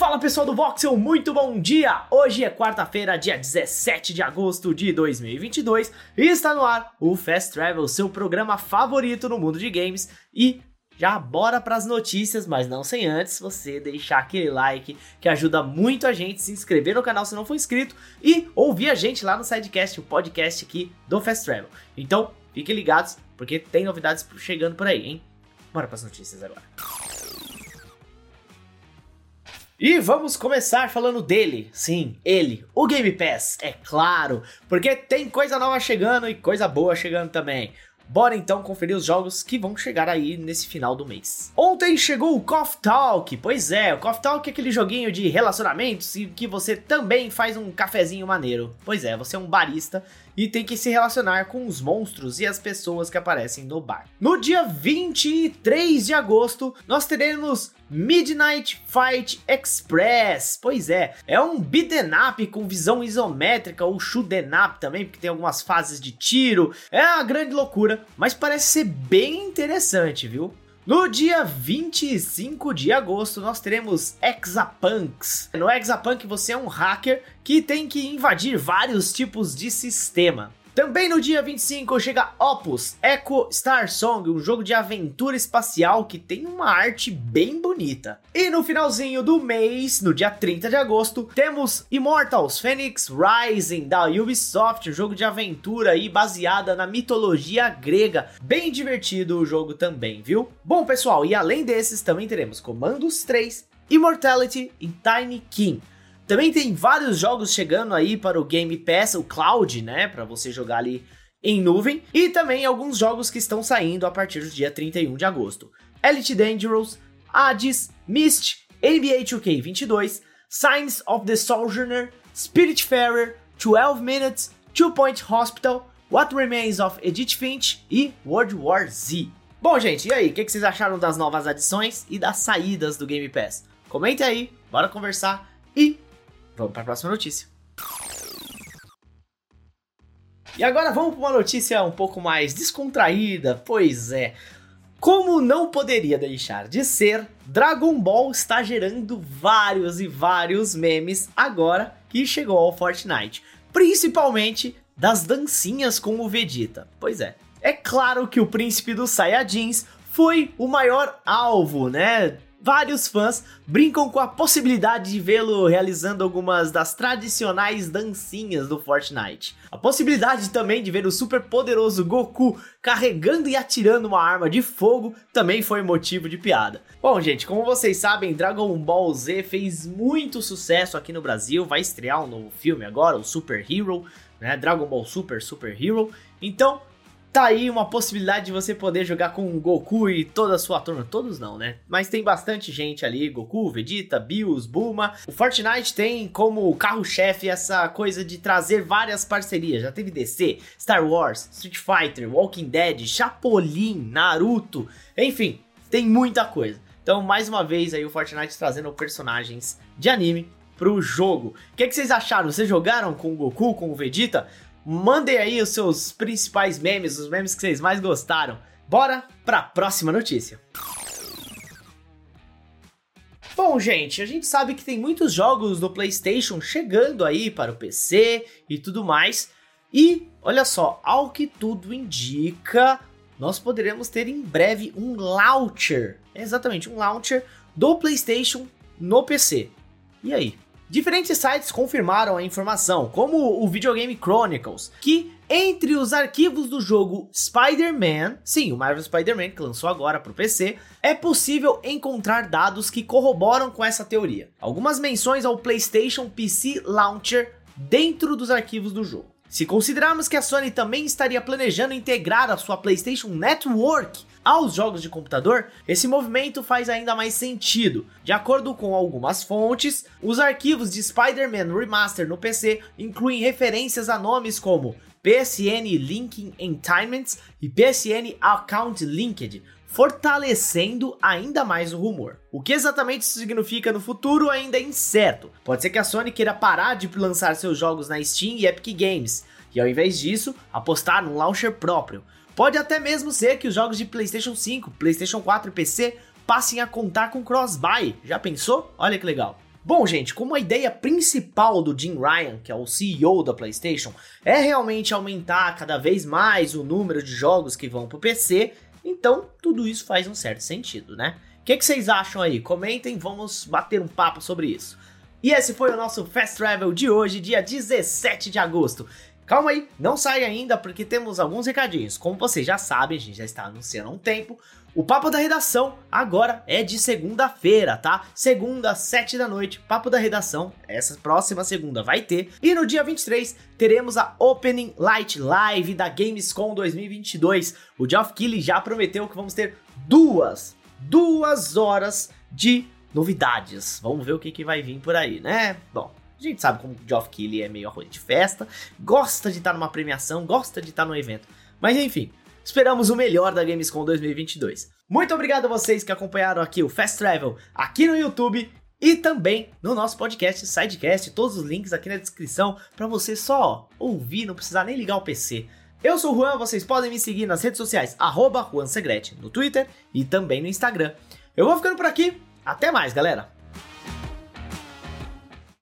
Fala pessoal do Voxel, muito bom dia! Hoje é quarta-feira, dia 17 de agosto de 2022 e está no ar o Fast Travel, seu programa favorito no mundo de games. E já bora para as notícias, mas não sem antes você deixar aquele like que ajuda muito a gente, se inscrever no canal se não for inscrito e ouvir a gente lá no Sidecast, o podcast aqui do Fast Travel. Então, fiquem ligados porque tem novidades chegando por aí, hein? Bora para as notícias agora. E vamos começar falando dele, sim, ele, o Game Pass, é claro, porque tem coisa nova chegando e coisa boa chegando também. Bora então conferir os jogos que vão chegar aí nesse final do mês. Ontem chegou o Coffee Talk. Pois é, o Coffee Talk é aquele joguinho de relacionamentos e que você também faz um cafezinho maneiro. Pois é, você é um barista e tem que se relacionar com os monstros e as pessoas que aparecem no bar. No dia 23 de agosto, nós teremos Midnight Fight Express. Pois é, é um beat'em up com visão isométrica ou shoot'em up também, porque tem algumas fases de tiro. É uma grande loucura, mas parece ser bem interessante, viu? No dia 25 de agosto, nós teremos Exapunks. No Exapunk, você é um hacker que tem que invadir vários tipos de sistema. Também no dia 25 chega Opus Echo Star Song, um jogo de aventura espacial que tem uma arte bem bonita. E no finalzinho do mês, no dia 30 de agosto, temos Immortals Phoenix Rising da Ubisoft, um jogo de aventura aí baseada na mitologia grega. Bem divertido o jogo também, viu? Bom, pessoal, e além desses também teremos Commandos 3, Immortality e Tiny King. Também tem vários jogos chegando aí para o Game Pass, o Cloud, né, para você jogar ali em nuvem, e também alguns jogos que estão saindo a partir do dia 31 de agosto. Elite Dangerous, Hades, Myst, NBA 2K22, Signs of the Sojourner, Spiritfarer, 12 Minutes, Two Point Hospital, What Remains of Edith Finch e World War Z. Bom, gente, e aí, o que, que vocês acharam das novas adições e das saídas do Game Pass? Comente aí, bora conversar e Vamos para a próxima notícia. E agora vamos para uma notícia um pouco mais descontraída. Pois é, como não poderia deixar de ser, Dragon Ball está gerando vários e vários memes agora que chegou ao Fortnite, principalmente das dancinhas com o Vegeta. Pois é, é claro que o príncipe dos Saiyajins foi o maior alvo, né, vários fãs brincam com a possibilidade de vê-lo realizando algumas das tradicionais dancinhas do Fortnite. A possibilidade também de ver o super poderoso Goku carregando e atirando uma arma de fogo também foi motivo de piada. Bom, gente, como vocês sabem, Dragon Ball Z fez muito sucesso aqui no Brasil, vai estrear um novo filme agora, o Super Hero, né? Dragon Ball Super Super Hero. Então, Tá aí uma possibilidade de você poder jogar com Goku e toda a sua turma. Todos não, né? Mas tem bastante gente ali: Goku, Vegeta, Bills, Bulma. O Fortnite tem como carro-chefe essa coisa de trazer várias parcerias. Já teve DC, Star Wars, Street Fighter, Walking Dead, Chapolin, Naruto. Enfim, tem muita coisa. Então, mais uma vez aí o Fortnite trazendo personagens de anime pro jogo. O que, que vocês acharam? Vocês jogaram com o Goku, com o Vegeta? Mandem aí os seus principais memes, os memes que vocês mais gostaram. Bora pra próxima notícia. Bom, gente, a gente sabe que tem muitos jogos do PlayStation chegando aí para o PC e tudo mais. E olha só, ao que tudo indica, nós poderemos ter em breve um launcher. Exatamente, um launcher do PlayStation no PC. E aí? Diferentes sites confirmaram a informação, como o Videogame Chronicles, que entre os arquivos do jogo Spider-Man, sim, o Marvel Spider-Man que lançou agora para o PC, é possível encontrar dados que corroboram com essa teoria. Algumas menções ao PlayStation PC Launcher dentro dos arquivos do jogo. Se considerarmos que a Sony também estaria planejando integrar a sua PlayStation Network aos jogos de computador, esse movimento faz ainda mais sentido. De acordo com algumas fontes, os arquivos de Spider-Man Remaster no PC incluem referências a nomes como PSN Linking Entertainment e PSN Account Linked, fortalecendo ainda mais o rumor. O que exatamente isso significa no futuro ainda é incerto. Pode ser que a Sony queira parar de lançar seus jogos na Steam e Epic Games, e ao invés disso, apostar num launcher próprio. Pode até mesmo ser que os jogos de PlayStation 5, PlayStation 4 e PC passem a contar com cross-buy. Já pensou? Olha que legal. Bom, gente, como a ideia principal do Jim Ryan, que é o CEO da PlayStation, é realmente aumentar cada vez mais o número de jogos que vão para o PC, então tudo isso faz um certo sentido, né? O que, que vocês acham aí? Comentem, vamos bater um papo sobre isso. E esse foi o nosso Fast Travel de hoje, dia 17 de agosto. Calma aí, não sai ainda porque temos alguns recadinhos. Como vocês já sabem, a gente já está anunciando há um tempo. O Papo da Redação agora é de segunda-feira, tá? Segunda, sete da noite, Papo da Redação. Essa próxima segunda vai ter. E no dia 23 teremos a Opening Light Live da Gamescom 2022. O Geoff Keighley já prometeu que vamos ter duas, duas horas de novidades. Vamos ver o que, que vai vir por aí, né? Bom, a gente sabe como o Geoff Keighley é meio arroz de festa, gosta de estar numa premiação, gosta de estar num evento. Mas enfim, esperamos o melhor da Gamescom 2022. Muito obrigado a vocês que acompanharam aqui o Fast Travel aqui no YouTube e também no nosso podcast Sidecast, todos os links aqui na descrição para você só ouvir, não precisar nem ligar o PC. Eu sou o Juan, vocês podem me seguir nas redes sociais, arroba Juan Segrete, no Twitter e também no Instagram. Eu vou ficando por aqui, até mais, galera!